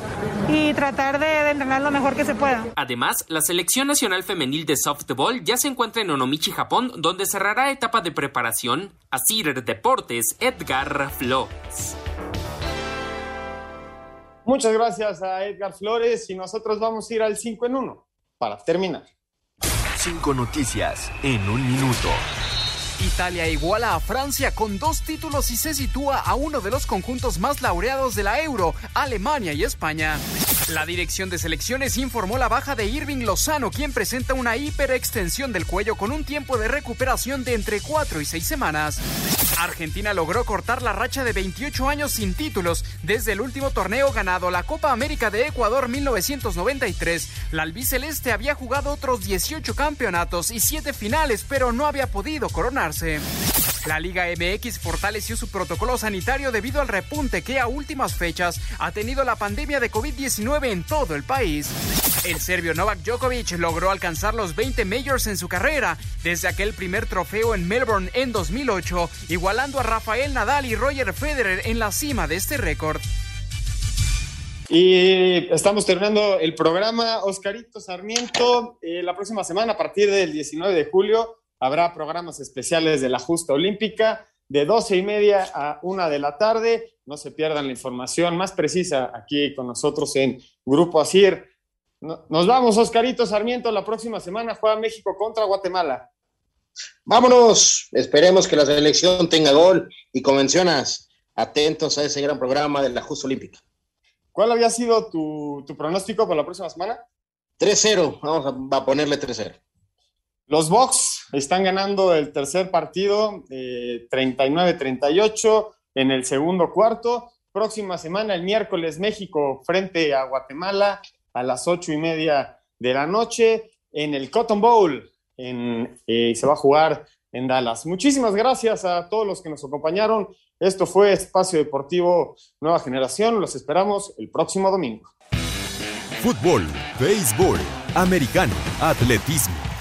y tratar de, de entrenar lo mejor que se pueda. Además, la selección nacional femenil de softball ya se encuentra en Onomichi, Japón, donde cerrará etapa de preparación. a Cider Deportes, Edgar Flores. Muchas gracias a Edgar Flores y nosotros vamos a ir al 5 en 1 para terminar. Cinco noticias en un minuto. Italia iguala a Francia con dos títulos y se sitúa a uno de los conjuntos más laureados de la Euro, Alemania y España. La dirección de selecciones informó la baja de Irving Lozano, quien presenta una hiperextensión del cuello con un tiempo de recuperación de entre 4 y 6 semanas. Argentina logró cortar la racha de 28 años sin títulos desde el último torneo ganado, la Copa América de Ecuador 1993. La albiceleste había jugado otros 18 campeonatos y 7 finales, pero no había podido coronarse. La Liga MX fortaleció su protocolo sanitario debido al repunte que a últimas fechas ha tenido la pandemia de COVID-19 en todo el país. El serbio Novak Djokovic logró alcanzar los 20 majors en su carrera desde aquel primer trofeo en Melbourne en 2008, igualando a Rafael Nadal y Roger Federer en la cima de este récord. Y estamos terminando el programa. Oscarito Sarmiento, eh, la próxima semana, a partir del 19 de julio, habrá programas especiales de la justa olímpica de 12 y media a 1 de la tarde. No se pierdan la información más precisa aquí con nosotros en Grupo Asir. Nos vamos, Oscarito Sarmiento. La próxima semana juega México contra Guatemala. Vámonos. Esperemos que la selección tenga gol y como mencionas, atentos a ese gran programa de la justa olímpica. ¿Cuál había sido tu, tu pronóstico para la próxima semana? 3-0. Vamos a, a ponerle 3-0. Los Bucks están ganando el tercer partido, eh, 39-38 en el segundo cuarto. Próxima semana, el miércoles, México frente a Guatemala a las ocho y media de la noche en el Cotton Bowl. En, eh, se va a jugar en Dallas. Muchísimas gracias a todos los que nos acompañaron. Esto fue Espacio Deportivo Nueva Generación. Los esperamos el próximo domingo. Fútbol, béisbol, americano, atletismo,